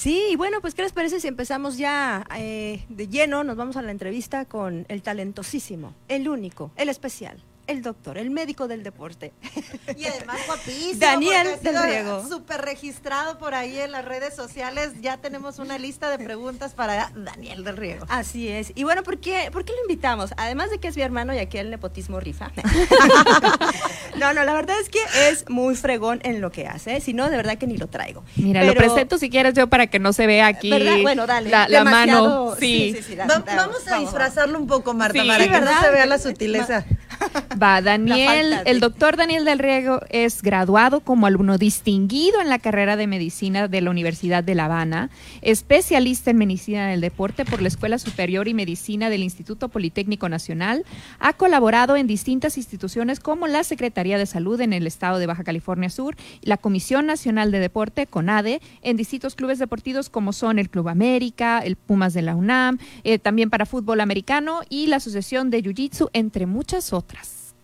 Sí, bueno, pues ¿qué les parece si empezamos ya eh, de lleno? Nos vamos a la entrevista con el talentosísimo, el único, el especial, el doctor, el médico del deporte. Y además guapísimo. Daniel del Riego. Súper registrado por ahí en las redes sociales. Ya tenemos una lista de preguntas para Daniel del Riego. Así es. Y bueno, ¿por qué, ¿por qué lo invitamos? Además de que es mi hermano y aquí el nepotismo rifa. no, no, la verdad es que es muy fregón en lo que hace. ¿eh? Si no, de verdad que ni lo traigo. Mira, lo presento si quieres yo para que no se vea aquí ¿Verdad? Bueno, dale. la, mano. Sí. sí, sí, da- Va- da- vamos a disfrazarlo un poco, Marta, Sí, para que ¿verdad? no se vea la sutileza. Va, Daniel, de- el doctor Daniel del Riego es graduado como alumno distinguido en la carrera de medicina de la Universidad de La Habana, especialista en medicina del deporte por la Escuela Superior y Medicina del Instituto Politécnico Nacional, ha colaborado en distintas instituciones como la Secretaría de Salud en el estado de Baja California Sur, la Comisión Nacional de Deporte, CONADE, en distintos clubes deportivos como son el Club América, el Pumas de la UNAM, eh, también para fútbol americano y la Asociación de Jiu-Jitsu, entre muchas otras.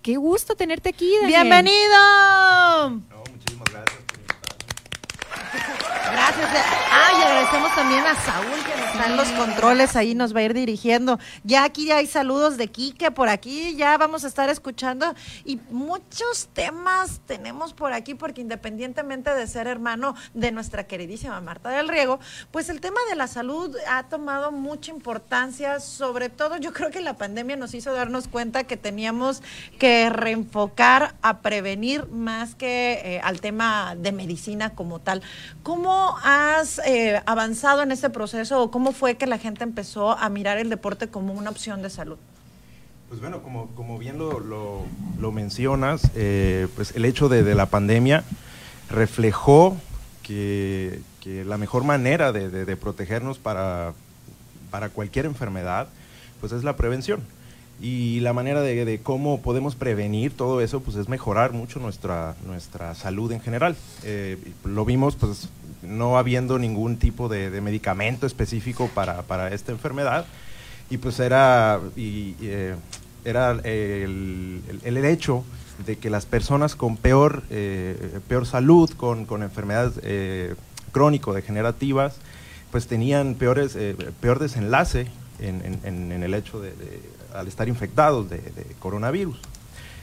Qué gusto tenerte aquí, Daniel. ¡Bienvenido! No, muchísimas gracias por invitarme. Gracias. Ah, y agradecemos también a Saúl que nos está en los controles, ahí nos va a ir dirigiendo. Ya aquí hay saludos de Quique por aquí, ya vamos a estar escuchando y muchos temas tenemos por aquí porque independientemente de ser hermano de nuestra queridísima Marta del Riego, pues el tema de la salud ha tomado mucha importancia, sobre todo yo creo que la pandemia nos hizo darnos cuenta que teníamos que reenfocar a prevenir más que eh, al tema de medicina como tal. ¿Cómo has eh, avanzado en ese proceso o cómo fue que la gente empezó a mirar el deporte como una opción de salud? Pues bueno, como, bien lo, lo- mencionas, eh, pues el hecho de, la pandemia reflejó que, la mejor manera de, de- de protegernos para, para cualquier enfermedad, pues es la prevención. Y la manera de, cómo podemos prevenir todo eso, pues es mejorar mucho nuestra, nuestra salud en general. Eh, lo vimos, pues, no habiendo ningún tipo de, medicamento específico para, para esta enfermedad. Y pues era, eh, era el, el- hecho de que las personas con peor, eh, peor salud, con, con enfermedades crónico-degenerativas, pues tenían peores, peor desenlace en, el hecho de- al estar infectados de, coronavirus.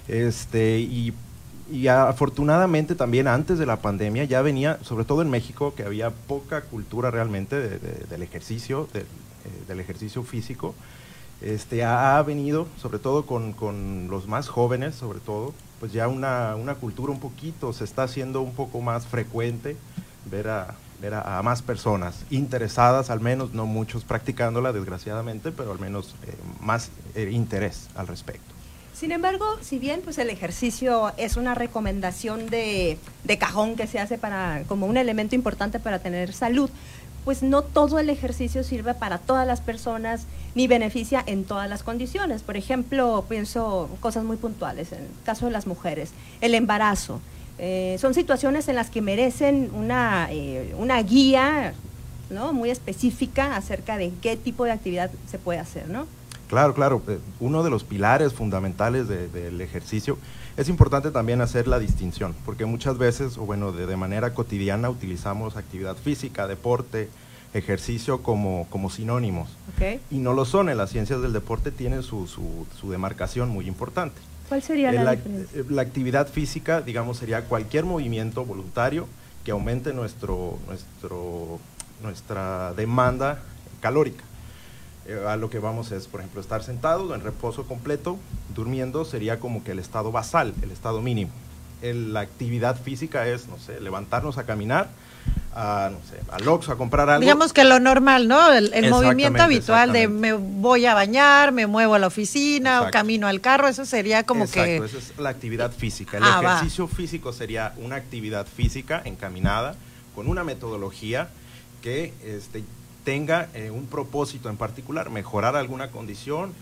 Este, y, afortunadamente también antes de la pandemia ya venía, sobre todo en México, que había poca cultura realmente de- de- del ejercicio, eh, del ejercicio físico. Este, ha, ha venido, sobre todo con, con los más jóvenes, sobre todo, pues ya una, una cultura un poquito, se está haciendo un poco más frecuente ver a, a, más personas interesadas, al menos, no muchos practicándola, desgraciadamente, pero al menos eh, más eh, interés al respecto. Sin embargo, si bien pues el ejercicio es una recomendación de, de cajón que se hace para como un elemento importante para tener salud, pues no todo el ejercicio sirve para todas las personas ni beneficia en todas las condiciones. Por ejemplo, pienso cosas muy puntuales, en el caso de las mujeres, el embarazo. Eh, son situaciones en las que merecen una, eh, una guía ¿no? muy específica acerca de qué tipo de actividad se puede hacer, ¿no? Claro, claro. eh, Uno de los pilares fundamentales de- del ejercicio es importante también hacer la distinción, porque muchas veces, o bueno, de, de manera cotidiana utilizamos actividad física, deporte, ejercicio como, como sinónimos. Y no lo son, en las ciencias del deporte tienen su, su- su demarcación muy importante. ¿Cuál sería la, la, diferencia? eh, la actividad física, digamos, sería cualquier movimiento voluntario que aumente nuestro, nuestro, nuestra demanda calórica. Eh, a lo que vamos es, por ejemplo, estar sentado en reposo completo, durmiendo, sería como que el estado basal, el estado mínimo. El- la actividad física es, no sé, levantarnos a caminar, a, no sé, al Oxxo a comprar algo. Digamos que lo normal, ¿no? El, el movimiento habitual de me voy a bañar, me muevo a la oficina o Exacto. camino al carro, eso sería como Exacto, que... esa es la actividad física. El Ah, va. ejercicio físico sería una actividad física encaminada con una metodología que este, tenga eh, un propósito en particular, mejorar alguna condición,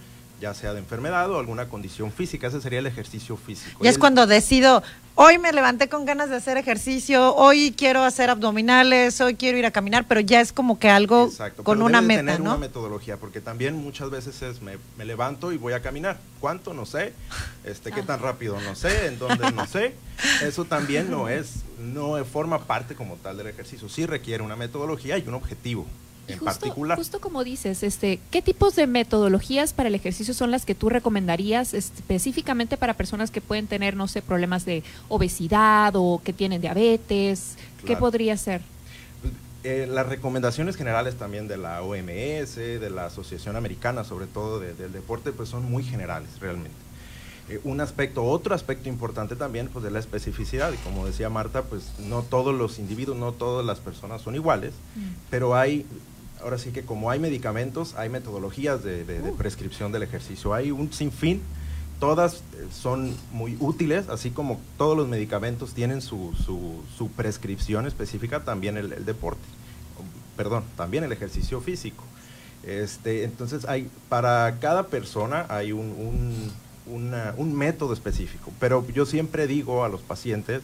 ya sea de enfermedad o alguna condición física. Ese sería el ejercicio físico. Y es cuando decido, hoy me levanté con ganas de hacer ejercicio, hoy quiero hacer abdominales, hoy quiero ir a caminar, pero ya es como que algo Exacto, con pero una debe de meta, tener ¿no? una metodología, porque también muchas veces es me, me levanto y voy a caminar. ¿Cuánto? No sé. Este, ¿Qué tan rápido? No sé. ¿En dónde? No sé. Eso también no es, no forma parte como tal del ejercicio. Sí requiere una metodología y un objetivo en justo, particular. justo como dices, este, ¿qué tipos de metodologías para el ejercicio son las que tú recomendarías específicamente para personas que pueden tener, no sé, problemas de obesidad o que tienen diabetes? ¿Qué podría ser? Eh, las recomendaciones generales también de la OMS, de la Asociación Americana, sobre todo de- del deporte, pues son muy generales realmente. Eh, un aspecto, otro aspecto importante también, pues de la especificidad. Y como decía Marta, pues no todos los individuos, no todas las personas son iguales, pero hay, ahora sí que como hay medicamentos, hay metodologías de, de- de prescripción del ejercicio. Hay un sinfín, todas eh, son muy útiles, así como todos los medicamentos tienen su, su- su prescripción específica, también el, el deporte, perdón, también el ejercicio físico. Este, entonces, hay, para cada persona hay un, un- una- un método específico, pero yo siempre digo a los pacientes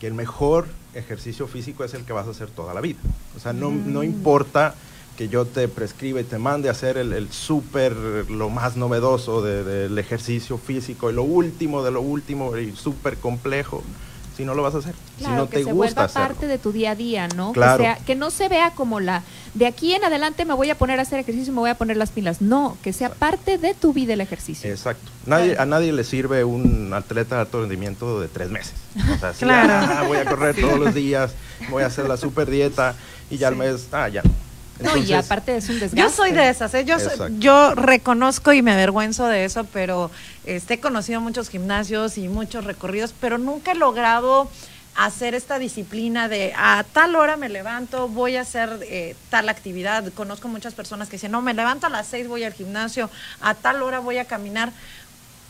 que el mejor ejercicio físico es el que vas a hacer toda la vida. O sea, no, no importa que yo te prescriba y te mande a hacer el, el súper, lo más novedoso de- del ejercicio físico, y lo último de lo último y súper complejo, si no lo vas a hacer, Claro, si no que te se gusta vuelva hacerlo. parte de tu día a día, ¿no? Claro. Que, sea, que no se vea como la, de aquí en adelante me voy a poner a hacer ejercicio y me voy a poner las pilas. No, que sea parte de tu vida el ejercicio. Exacto. Nadie, A nadie le sirve un atleta de alto rendimiento de tres meses. O sea, sí, Claro. ah, voy a correr todos los días, voy a hacer la super dieta y ya al mes, ah, ya. no. No, y aparte es un desgaste. Yo soy de esas, ¿eh? yo, soy- Exacto. yo reconozco y me avergüenzo de eso, pero este, he conocido muchos gimnasios y muchos recorridos, pero nunca he logrado hacer esta disciplina de a tal hora me levanto, voy a hacer eh, tal actividad. Conozco muchas personas que dicen, no, me levanto a las seis, voy al gimnasio, a tal hora voy a caminar.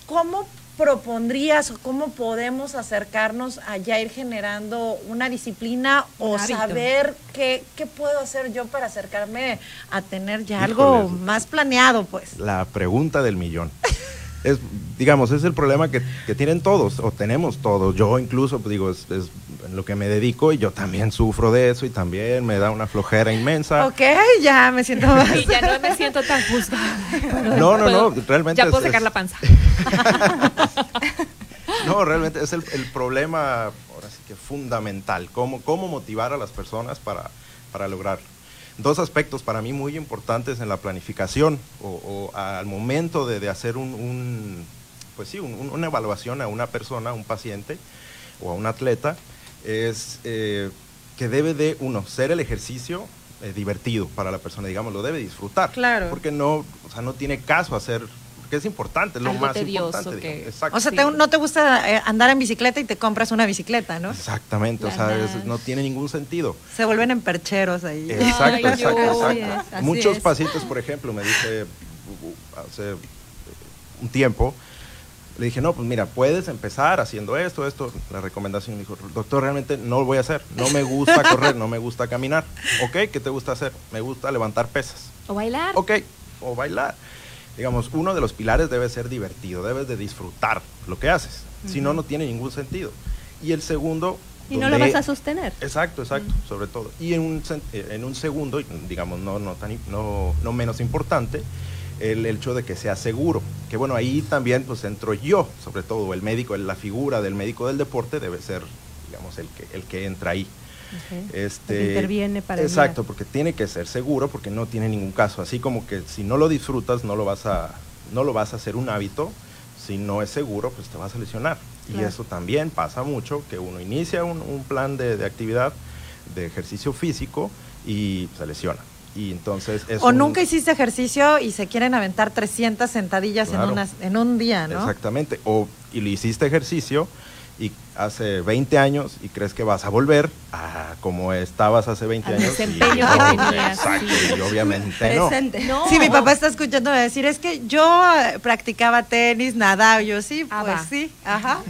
¿Cómo propondrías o cómo podemos acercarnos a ya ir generando una disciplina o saber qué, qué puedo hacer yo para acercarme a tener ya algo más planeado, pues? La pregunta del millón. Es, digamos, es el problema que, que tienen todos, o tenemos todos. Yo incluso, pues, digo, es, es en lo que me dedico y yo también sufro de eso y también me da una flojera inmensa. Ok, ya me siento más. Y ya no me siento tan juzgada. No, no, no, realmente Ya puedo sacar es- la panza. No, realmente es el, el problema, ahora sí que fundamental, cómo, cómo motivar a las personas para, para lograrlo. Dos aspectos para mí muy importantes en la planificación o, o al momento de, de hacer un, un, pues sí, un- un- una evaluación a una persona, a un paciente o a un atleta, es eh, que debe de, uno, ser el ejercicio eh, divertido para la persona, digamos, lo debe disfrutar. Claro. Porque no, o sea, no tiene caso hacer, porque es importante, es lo Algo más tedioso importante. que-. Exacto. O sea, Sí. te- no te gusta eh, andar en bicicleta y te compras una bicicleta, ¿no? Exactamente, o sea, es- no tiene ningún sentido. Se vuelven en percheros ahí. Exacto, Ay, exacto, yo- exacto. así Muchos es. pacientes, por ejemplo, me dice hace un tiempo, le dije, no, pues mira, puedes empezar haciendo esto, esto. La recomendación me dijo, doctor, realmente no lo voy a hacer. No me gusta correr, no me gusta caminar. Ok, ¿qué te gusta hacer? Me gusta levantar pesas. O bailar. Ok, o bailar. Digamos, uno de los pilares debe ser divertido, debes de disfrutar lo que haces. Si no, no tiene ningún sentido. Y el segundo... Y no lo donde- vas a sostener. Exacto, exacto, sobre todo. Y en un, eh, en un segundo, digamos, no, no, tan, no, no menos importante, el hecho de que sea seguro. Que bueno, ahí también pues entro yo, sobre todo el médico, la figura del médico del deporte debe ser, digamos, el que, el que entra ahí. Este, que interviene para Exacto, guiar. porque tiene que ser seguro, porque no tiene ningún caso. Así como que si no lo disfrutas, no lo vas a, no lo vas a hacer un hábito. Si no es seguro, pues te vas a lesionar. Y eso también pasa mucho, que uno inicia un, un plan de, de actividad, de ejercicio físico y se lesiona. Y entonces es O un- nunca hiciste ejercicio y se quieren aventar 300 sentadillas en, unas- en un día, ¿no? Exactamente. O y le hiciste ejercicio y hace 20 años y crees que vas a volver a como estabas hace 20 Al años. y desempeño que no, tenías, Exacto, sí. y obviamente no. No. Sí, mi papá está escuchando decir, es que yo eh, practicaba tenis, nadaba, yo sí, Ah, pues sí, ajá.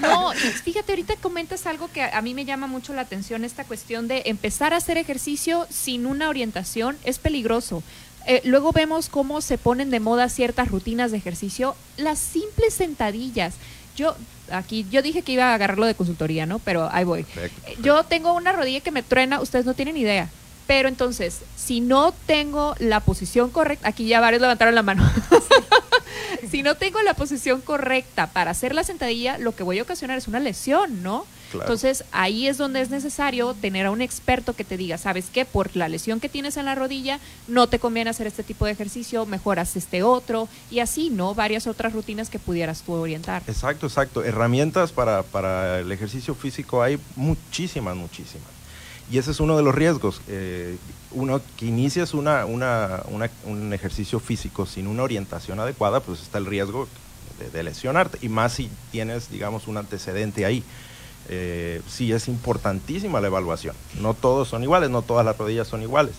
No, y fíjate, ahorita comentas algo que a mí me llama mucho la atención, esta cuestión de empezar a hacer ejercicio sin una orientación es peligroso. Eh, luego vemos cómo se ponen de moda ciertas rutinas de ejercicio, las simples sentadillas. Yo aquí yo dije que iba a agarrarlo de consultoría, ¿no? Pero ahí voy. Perfecto, Eh, perfecto. Yo tengo una rodilla que me truena, ustedes no tienen idea. Pero entonces, si no tengo la posición correcta, aquí ya varios levantaron la mano. si no tengo la posición correcta para hacer la sentadilla, lo que voy a ocasionar es una lesión, ¿no? Claro. Entonces, ahí es donde es necesario tener a un experto que te diga, ¿sabes qué? Por la lesión que tienes en la rodilla, no te conviene hacer este tipo de ejercicio, mejoras este otro, y así, ¿no? Varias otras rutinas que pudieras tú orientar. Exacto, exacto. Herramientas para, para el ejercicio físico hay muchísimas, muchísimas. Y ese es uno de los riesgos. eh, uno que inicias una, una- una- un ejercicio físico sin una orientación adecuada, pues está el riesgo de, de lesionarte. Y más si tienes, digamos, un antecedente ahí. Eh, sí, es importantísima la evaluación. No todos son iguales, no todas las rodillas son iguales.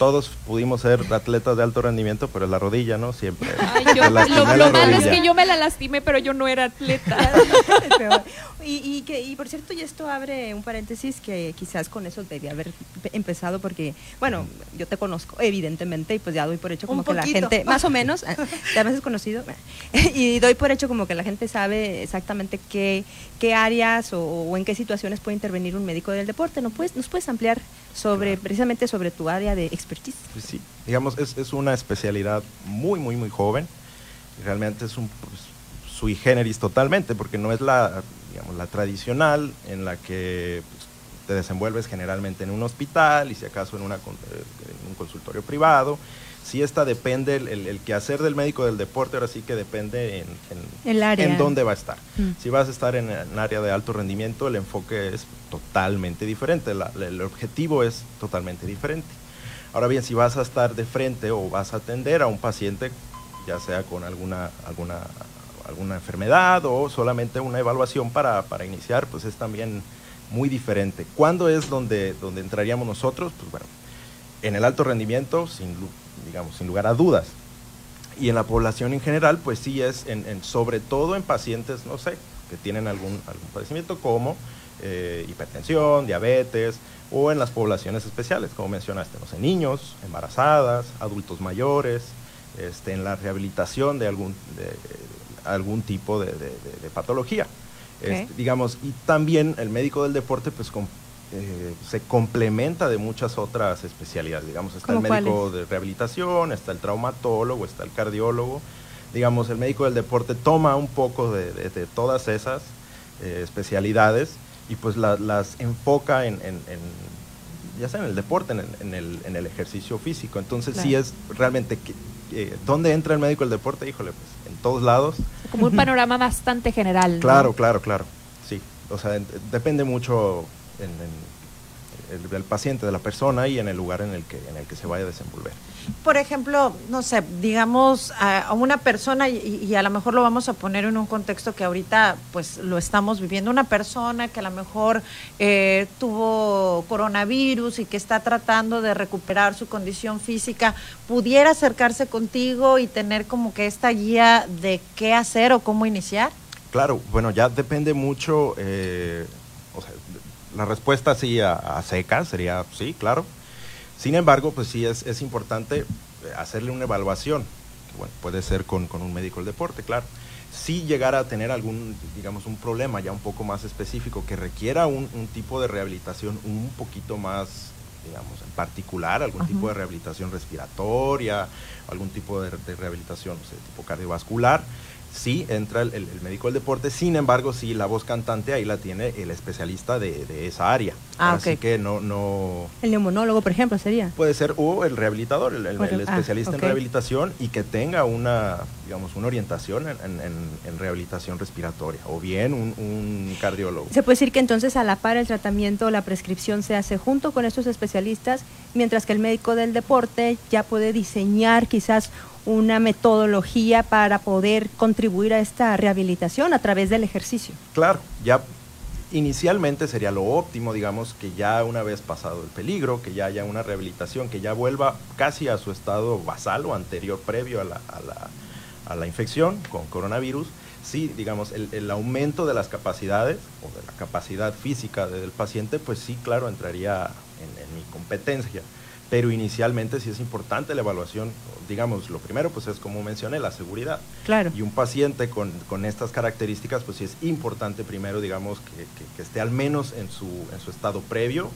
Todos pudimos ser atletas de alto rendimiento, pero es la rodilla, ¿no? Siempre. Ay, yo- lo, malo es que yo me la lastimé, pero yo no era atleta. Es y, y, que, y por cierto, y esto abre un paréntesis que quizás con eso debía haber pe- empezado porque, bueno, yo te conozco, evidentemente, y pues ya doy por hecho como Un que la gente, más o menos, ya me has conocido, y doy por hecho como que la gente sabe exactamente qué, qué áreas o, o en qué situaciones puede intervenir un médico del deporte. ¿No puedes, ¿Nos puedes ampliar sobre Claro. precisamente sobre tu área de expertise? Pues sí, digamos, es, es una especialidad muy, muy, muy joven. Realmente es un pues, sui generis totalmente, porque no es la, digamos, la tradicional en la que pues, te desenvuelves generalmente en un hospital y si acaso en, una, eh, en un consultorio privado. Sí, esta depende, el, el, el quehacer del médico del deporte ahora sí que depende en, en, El área. en dónde va a estar. Mm. Si vas a estar en un área de alto rendimiento, el enfoque es totalmente diferente, la- la- el objetivo es totalmente diferente. Ahora bien, si vas a estar de frente o vas a atender a un paciente, ya sea con alguna, alguna, alguna enfermedad o solamente una evaluación para, para iniciar, pues es también muy diferente. ¿Cuándo es donde, donde entraríamos nosotros? Pues bueno, en el alto rendimiento, sin, digamos, sin lugar a dudas. Y en la población en general, pues sí es, en, en- sobre todo en pacientes, no sé, que tienen algún, algún padecimiento como eh, hipertensión, diabetes, o en las poblaciones especiales, como mencionaste, no sé, niños, embarazadas, adultos mayores, este, en la rehabilitación de algún, de, algún tipo de, patología. Este, digamos, y también el médico del deporte, pues com- eh, se complementa de muchas otras especialidades. Digamos, está el ¿Cómo médico de rehabilitación, está el traumatólogo, está el cardiólogo. Digamos, el médico del deporte toma un poco de, de- de todas esas eh, especialidades y pues la- las enfoca en, en- en- ya sea en el deporte, en el, en el, en el ejercicio físico. Entonces sí Claro. es realmente, eh, ¿dónde entra el médico del deporte? Híjole, pues en todos lados. Como un panorama bastante general. ¿no? Claro, claro, claro. Sí. O sea, en- depende mucho en, en el, paciente, de la persona y en el lugar en el que, en el que se vaya a desenvolver. Por ejemplo, no sé, digamos a, una persona, y, y a lo mejor lo vamos a poner en un contexto que ahorita pues lo estamos viviendo, una persona que a lo mejor eh, tuvo coronavirus y que está tratando de recuperar su condición física, pudiera acercarse contigo y tener como que esta guía de qué hacer o cómo iniciar. Claro, bueno, ya depende mucho, eh, la respuesta sí a, a secas sería sí, claro. Sin embargo, pues sí es, es importante eh, hacerle una evaluación, que bueno, puede ser con, con un médico del deporte, claro. Si llegara a tener algún, digamos, un problema ya un poco más específico que requiera un, un tipo de rehabilitación un poquito más, digamos, en particular, algún tipo de rehabilitación respiratoria, algún tipo de, de rehabilitación, no sé, tipo cardiovascular, sí entra el, el- el médico del deporte, sin embargo, sí la voz cantante ahí la tiene el especialista de, de esa área. Ah, Así que no, no El neumonólogo, por ejemplo, sería. puede ser o el rehabilitador, el, el- ah, especialista en rehabilitación y que tenga una, digamos, una orientación en, en- en- en rehabilitación respiratoria o bien un, un cardiólogo. Se puede decir que entonces a la par el tratamiento, la prescripción se hace junto con estos especialistas, mientras que el médico del deporte ya puede diseñar quizás una metodología para poder contribuir a esta rehabilitación a través del ejercicio. Claro, ya inicialmente sería lo óptimo, digamos, que ya una vez pasado el peligro, que ya haya una rehabilitación, que ya vuelva casi a su estado basal o anterior previo a la, a la, a la infección con coronavirus. Sí, digamos, el, el aumento de las capacidades o de la capacidad física del paciente, pues sí, claro, entraría en, en mi competencia. Pero inicialmente sí es importante la evaluación. Digamos, lo primero, pues es como mencioné, la seguridad. Claro. Y un paciente con, con estas características, pues sí es importante primero, digamos, que, que- que esté al menos en su, en su estado previo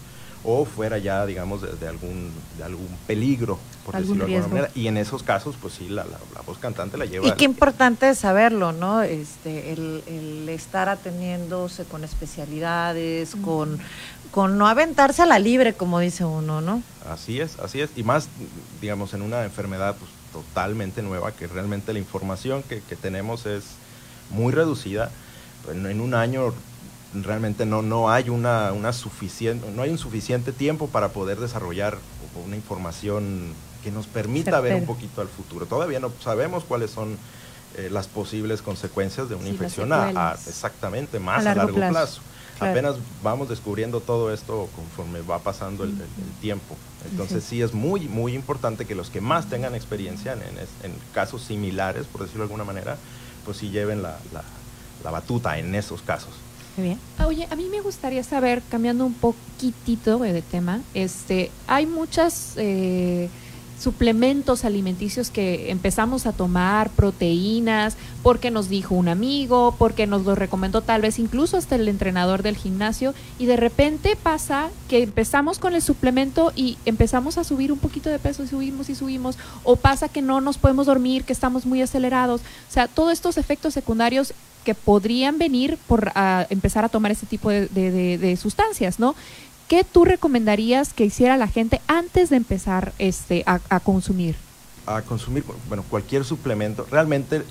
o fuera ya, digamos, de, de algún, de algún peligro, por Algún decirlo de alguna riesgo. manera. Y en esos casos, pues sí, la, la- la voz cantante la lleva. Y qué importante es saberlo, ¿no? Este, el, el estar atendiéndose con especialidades, con, con no aventarse a la libre, como dice uno, ¿no? Así es, así es. Y más, digamos, en una enfermedad pues, totalmente nueva, que realmente la información que, que tenemos es muy reducida. En, en un año realmente no, no hay una, una suficiente, no hay un suficiente tiempo para poder desarrollar una información que nos permita ver un poquito al futuro. Todavía no sabemos cuáles son eh, las posibles consecuencias de una Sí, infección a, exactamente más A a largo largo, plazo. plazo. Claro. Apenas vamos descubriendo todo esto conforme va pasando el, el- el tiempo. Entonces sí es muy, muy importante que los que más tengan experiencia en, en es- en casos similares, por decirlo de alguna manera, pues sí lleven la, la- la batuta en esos casos. Muy bien. Ah, Oye, a mí me gustaría saber, cambiando un poquitito de tema, este, hay muchas eh, suplementos alimenticios que empezamos a tomar, proteínas, porque nos dijo un amigo, porque nos lo recomendó tal vez incluso hasta el entrenador del gimnasio, y de repente pasa que empezamos con el suplemento y empezamos a subir un poquito de peso y subimos y subimos, o pasa que no nos podemos dormir, que estamos muy acelerados, o sea, todos estos efectos secundarios que podrían venir por empezar a tomar este tipo de sustancias, ¿no? ¿Qué tú recomendarías que hiciera la gente antes de empezar este, a, a consumir? a consumir, bueno, cualquier suplemento. Realmente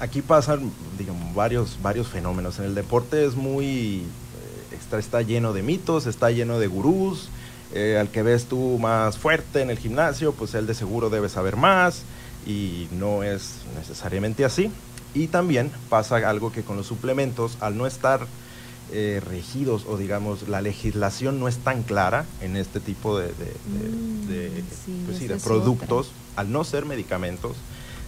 aquí pasan, digamos, varios, varios fenómenos. En el deporte es muy, eh, está, está lleno de mitos, está lleno de gurús. eh, al que ves tú más fuerte en el gimnasio, pues él de seguro debe saber más y no es necesariamente así. Y también pasa algo que con los suplementos, al no estar eh, regidos o digamos la legislación no es tan clara en este tipo de, Mm, sí, pues sí, productos, al no ser medicamentos,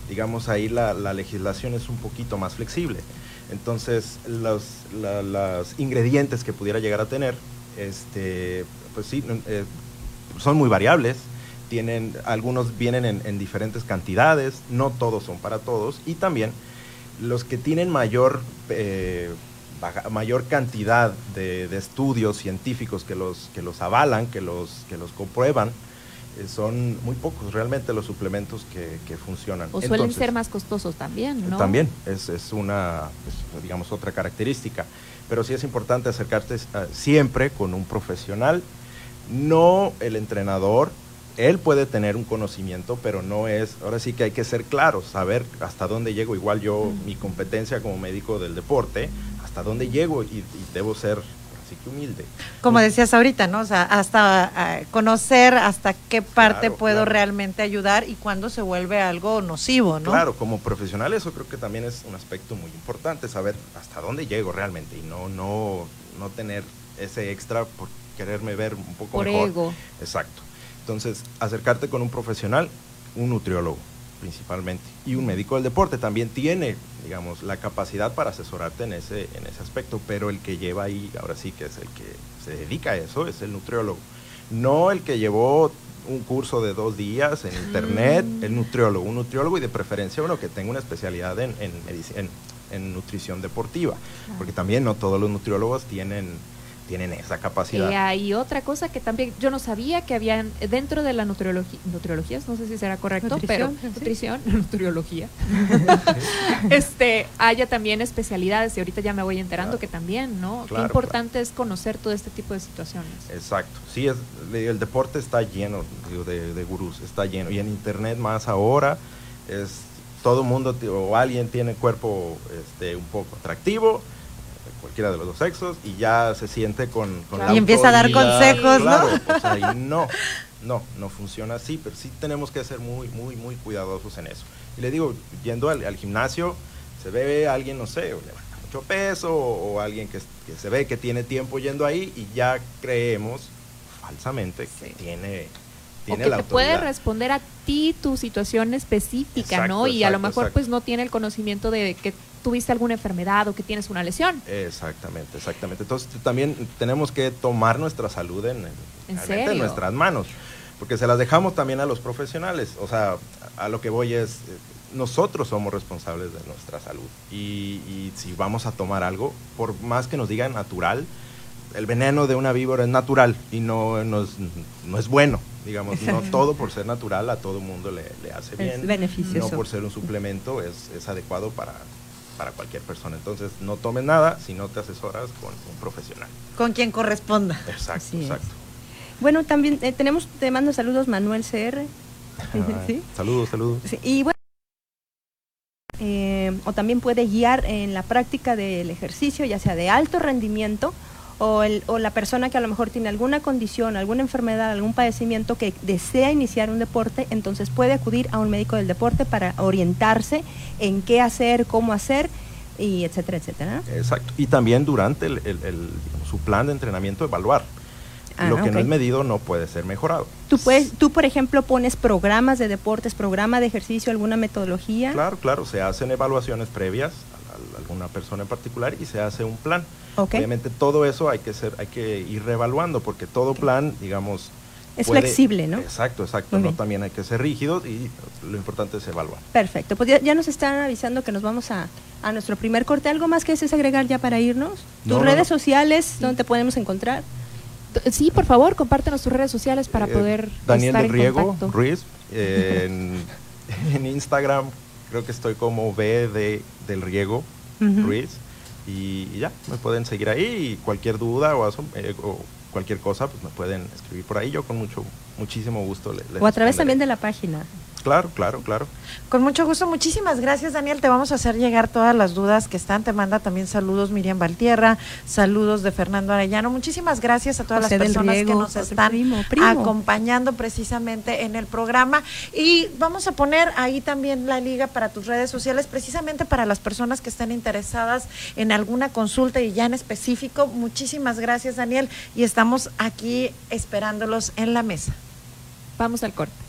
digamos ahí la, la legislación es un poquito más flexible. Entonces los la- las ingredientes que pudiera llegar a tener, este, pues sí, eh, son muy variables. Tienen, algunos vienen en, en diferentes cantidades, no todos son para todos, y también los que tienen mayor, eh, baja- mayor cantidad de, de estudios científicos que los, que los avalan, que los, que los comprueban, eh, son muy pocos realmente los suplementos que, que funcionan. O suelen Entonces, ser más costosos también, ¿no? También, es, es una, pues, digamos, otra característica. Pero sí es importante acercarte ah, siempre con un profesional, no el entrenador. Él puede tener un conocimiento, pero no es, ahora sí que hay que ser claros, saber hasta dónde llego. Igual yo, mi competencia como médico del deporte, hasta dónde llego y, y debo ser así que humilde. Como decías ahorita, ¿no? O sea, hasta ah, conocer hasta qué parte Claro, puedo claro. realmente ayudar y cuándo se vuelve algo nocivo, ¿no? Claro, como profesional eso creo que también es un aspecto muy importante, saber hasta dónde llego realmente y no, no, no tener ese extra por quererme ver un poco Por mejor. ego. Exacto. Entonces, acercarte con un profesional, un nutriólogo principalmente, y un médico del deporte también tiene, digamos, la capacidad para asesorarte en ese, en ese aspecto, pero el que lleva ahí, ahora sí que es el que se dedica a eso, es el nutriólogo. No el que llevó un curso de dos días en internet, el nutriólogo, un nutriólogo y de preferencia uno que tenga una especialidad en, en, medici- en- en nutrición deportiva, porque también no todos los nutriólogos tienen, tienen esa capacidad. Eh, hay otra cosa que también yo no sabía que habían dentro de la nutriología, nutriologías, no sé si será correcto, Nutrición, pero sí. nutrición, nutriología. este, haya también especialidades y ahorita ya me voy enterando Claro. que también, ¿no? Claro, Qué importante es conocer todo este tipo de situaciones. Exacto, sí, es, el deporte está lleno digo, de, de gurús, está lleno. Y en internet más ahora, es todo mundo o alguien tiene cuerpo este, un poco atractivo, cualquiera de los dos sexos, y ya se siente con, con la Y empieza a dar consejos, ¿no? Claro, no, no, no funciona así, pero sí tenemos que ser muy, muy, muy cuidadosos en eso. Y le digo, yendo al, al gimnasio, se ve alguien, no sé, o levanta mucho peso, o, o alguien que, que se ve que tiene tiempo yendo ahí, y ya creemos falsamente que Sí. tiene, O tiene que la te puede responder a ti tu situación específica, Exacto, ¿no? Y a lo mejor exacto. pues no tiene el conocimiento de que tuviste alguna enfermedad o que tienes una lesión. Exactamente, exactamente. Entonces también tenemos que tomar nuestra salud en, en- ¿En realmente en serio? nuestras manos. porque se las dejamos también a los profesionales. O sea, a lo que voy es, eh, nosotros somos responsables de nuestra salud. Y, y si vamos a tomar algo, por más que nos digan natural, el veneno de una víbora es natural y no, no, es, no es bueno. Digamos, no todo por ser natural a todo mundo le, le hace bien. Es beneficioso. No por ser un suplemento es, es adecuado para, para cualquier persona. Entonces, no tomes nada si no te asesoras con un profesional. Con quien corresponda. Exacto, Así es. exacto. Bueno, también eh, tenemos, te mando saludos Manuel CR. ¿Sí? Saludos, saludos. Sí, Y bueno, eh, o también puede guiar en la práctica del ejercicio, ya sea de alto rendimiento, o, el- o la persona que a lo mejor tiene alguna condición, alguna enfermedad, algún padecimiento que desea iniciar un deporte, entonces puede acudir a un médico del deporte para orientarse en qué hacer, cómo hacer, y etcétera, etcétera. Exacto. Y también durante el, el- su plan de entrenamiento evaluar. Ah, Lo que no es medido no puede ser mejorado. Tú, puedes, tú, por ejemplo, pones programas de deportes, programa de ejercicio, alguna metodología. Claro, claro, se hacen evaluaciones previas a, a alguna persona en particular y se hace un plan. Obviamente todo eso hay que ser, hay que ir reevaluando porque todo plan, digamos, Es flexible, ¿no? Exacto, exacto. No también hay que ser rígidos y lo importante es evaluar. Perfecto, pues ya, ya nos están avisando que nos vamos a, a nuestro primer corte. ¿Algo más que desees agregar ya para irnos? ¿Tus No, redes no. sociales, dónde te podemos encontrar? Sí, por favor, compártenos tus redes sociales para Eh, poder Daniel estar del en Riego contacto. Ruiz. eh, en, en Instagram creo que estoy como B de, del Riego. Ruiz. Y, y ya, me pueden seguir ahí. Y cualquier duda o, eh, o cualquier cosa, pues me pueden escribir por ahí. Yo con mucho, muchísimo gusto le- les O a través también de la página. Claro, claro, claro. Con mucho gusto, muchísimas gracias Daniel, te vamos a hacer llegar todas las dudas que están, te manda también saludos Miriam Valtierra, saludos de Fernando Arellano, muchísimas gracias a todas José las personas que nos están primo, primo. acompañando precisamente en el programa y vamos a poner ahí también la liga para tus redes sociales, precisamente para las personas que estén interesadas en alguna consulta y ya en específico, muchísimas gracias Daniel y estamos aquí esperándolos en la mesa. Vamos al corte.